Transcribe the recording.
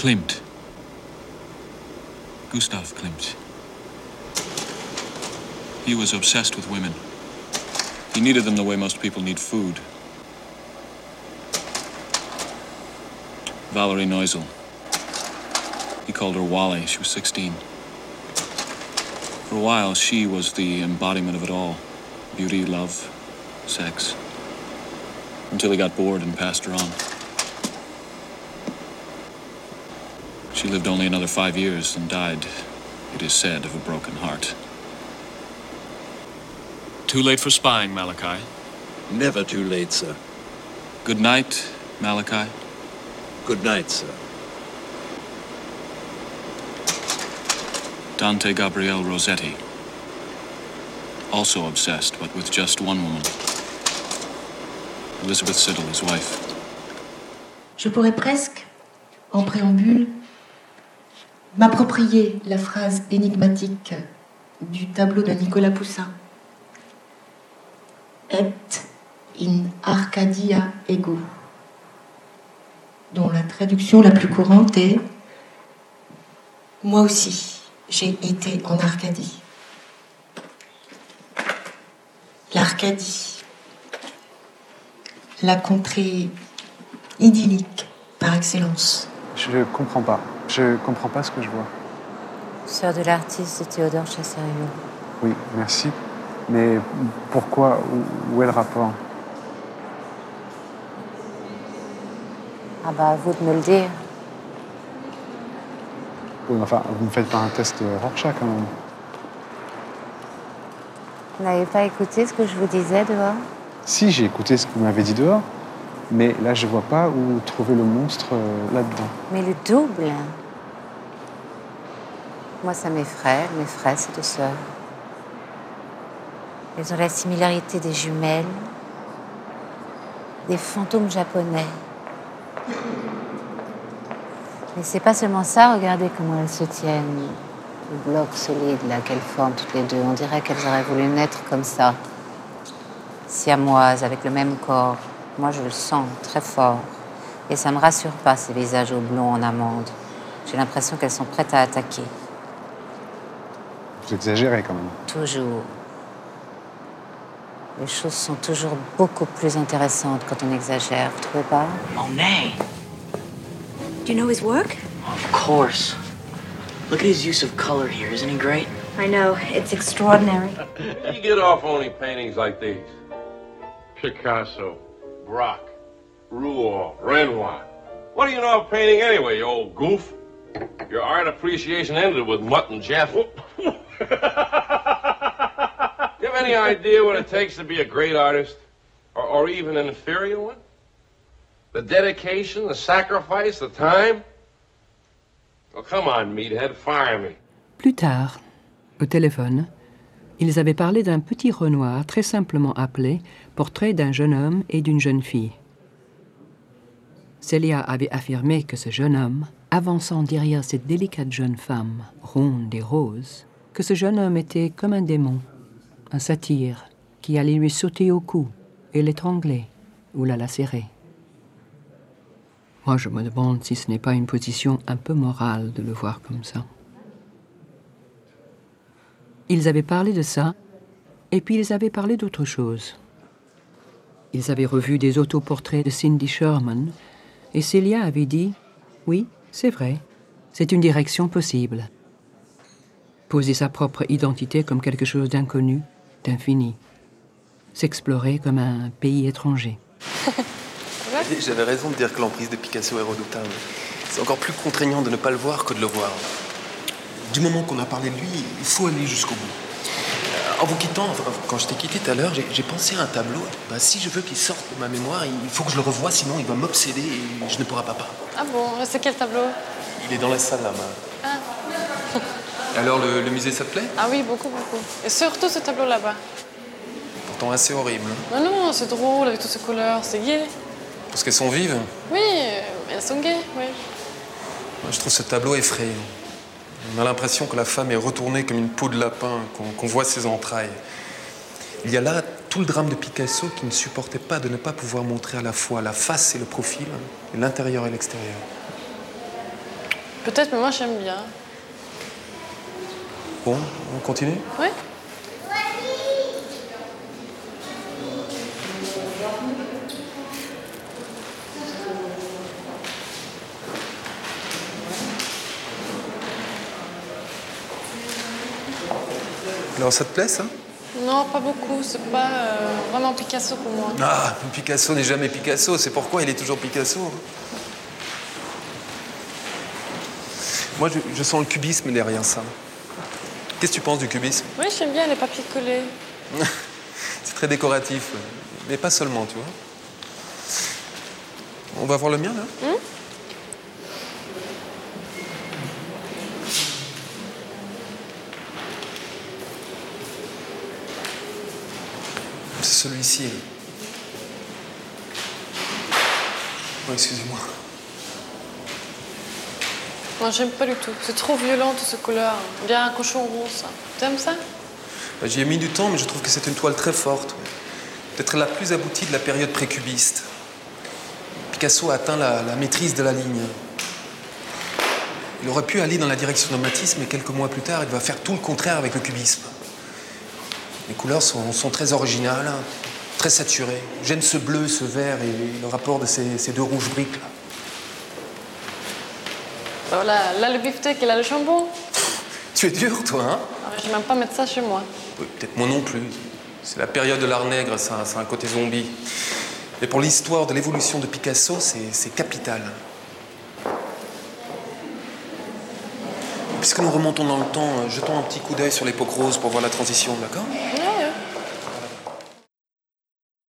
Klimt. Gustav Klimt. He was obsessed with women. He needed them the way most people need food. Valerie Neusel. He called her Wally. She was 16. For a while, she was the embodiment of it all beauty, love, sex. Until he got bored and passed her on. She lived only another five years and died, it is said, of a broken heart. Too late for spying, Malachi. Never too late, sir. Good night, Malachi. Good night, sir. Dante Gabriel Rossetti. Also obsessed, but with just one woman. Elizabeth Siddle, his wife. Je pourrais presque, en préambule, m'approprier la phrase énigmatique du tableau de Nicolas Poussin. Et in Arcadia ego, dont la traduction la plus courante est Moi aussi, j'ai été en Arcadie. L'Arcadie, la contrée idyllique par excellence. Je comprends pas. Je comprends pas ce que je vois. Sœur de l'artiste Théodore Chasserio. Oui, merci. Mais pourquoi où, où est le rapport? Ah bah à vous de me le dire. Oui, enfin, vous me faites pas un test Rorschach quand même. Vous n'avez pas écouté ce que je vous disais dehors? Si, j'ai écouté ce que vous m'avez dit dehors, mais là, je vois pas où trouver le monstre euh, là-dedans. Mais le double Moi, ça m'effraie. Mes frères, c'est deux sœurs. Elles ont la similarité des jumelles, des fantômes japonais. Mais c'est pas seulement ça, regardez comment elles se tiennent. Le bloc solide là qu'elles forment toutes les deux. On dirait qu'elles auraient voulu naître comme ça. Siamoises, avec le même corps. Moi, je le sens très fort. Et ça me rassure pas, ces visages au blond en amande. J'ai l'impression qu'elles sont prêtes à attaquer. Vous exagérez quand même. Toujours. Les choses sont toujours beaucoup plus intéressantes quand on exagère, vous trouvez pas? Monet. Do you know his work? Of course. Look at his use of color here. Isn't he great? I know. It's extraordinary. You get off owning paintings like these. Picasso, Brock, Rouault, Renoir. What do you know of painting anyway, you old goof? Your art appreciation ended with Mutt and Jeff. you have any idea what it takes to be a great artist? Or, or even an inferior one? The dedication, the sacrifice, the time? Oh, come on, meathead, fire me. Plus tard, au téléphone, ils avaient parlé d'un petit Renoir très simplement appelé Portrait d'un jeune homme et d'une jeune fille. Celia avait affirmé que ce jeune homme, avançant derrière cette délicate jeune femme, ronde et rose, que ce jeune homme était comme un démon, un satyre, qui allait lui sauter au cou et l'étrangler ou la lacérer. Moi, je me demande si ce n'est pas une position un peu morale de le voir comme ça. Ils avaient parlé de ça, et puis ils avaient parlé d'autre chose. Ils avaient revu des autoportraits de Cindy Sherman, et Celia avait dit Oui, c'est vrai, c'est une direction possible. Poser sa propre identité comme quelque chose d'inconnu, d'infini. S'explorer comme un pays étranger. J'avais raison de dire que l'emprise de Picasso est redoutable. C'est encore plus contraignant de ne pas le voir que de le voir. Du moment qu'on a parlé de lui, il faut aller jusqu'au bout. En vous quittant, enfin, quand je t'ai quitté tout à l'heure, j'ai pensé à un tableau. Bah, si je veux qu'il sorte de ma mémoire, il faut que je le revoie, sinon il va m'obséder et je ne pourrai pas. pas. Ah bon, c'est quel tableau? Il est dans la salle là-bas. Ah. Alors le, le musée, ça te plaît? Ah oui, beaucoup, beaucoup. Et surtout ce tableau là-bas. Pourtant assez horrible. Non, non, c'est drôle avec toutes ces couleurs, c'est gai. Parce qu'elles sont vives. Oui, elles sont gaies, oui. Moi, je trouve ce tableau effrayant. On a l'impression que la femme est retournée comme une peau de lapin, qu'on voit ses entrailles. Il y a là tout le drame de Picasso qui ne supportait pas de ne pas pouvoir montrer à la fois la face et le profil, l'intérieur et l'extérieur. Peut-être, mais moi j'aime bien. Bon, on continue? Oui Alors ça te plaît ça? Non, pas beaucoup. C'est pas euh, vraiment Picasso pour moi. Ah, Picasso n'est jamais Picasso, c'est pourquoi il est toujours Picasso. hein. Moi, je, je sens le cubisme derrière ça. Qu'est-ce que tu penses du cubisme? Oui, j'aime bien les papiers collés. C'est très décoratif, mais pas seulement, tu vois. On va voir le mien, là? Hmm? Celui-ci. Oh, excusez-moi. Moi, j'aime pas du tout. C'est trop violent, couleurs. On dirait un cochon rose. ça. T'aimes ça? Bah, J'y ai mis du temps, mais je trouve que c'est une toile très forte. Peut-être la plus aboutie de la période précubiste. Picasso a atteint la, la maîtrise de la ligne. Il aurait pu aller dans la direction de Matisse, mais quelques mois plus tard, il va faire tout le contraire avec le cubisme. Les couleurs sont, sont très originales, très saturées. J'aime ce bleu, ce vert et le rapport de ces, ces deux rouges briques. là. Bah Voilà, là le beefsteak et là le jambon. Tu es dur, toi, hein? Ah, Je vais même pas mettre ça chez moi. Oui, peut-être moi non plus. C'est la période de l'art nègre, ça, ça a un côté zombie. Mais pour l'histoire de l'évolution de Picasso, c'est capital. Puisque nous remontons dans le temps, jetons un petit coup d'œil sur l'époque rose pour voir la transition, d'accord?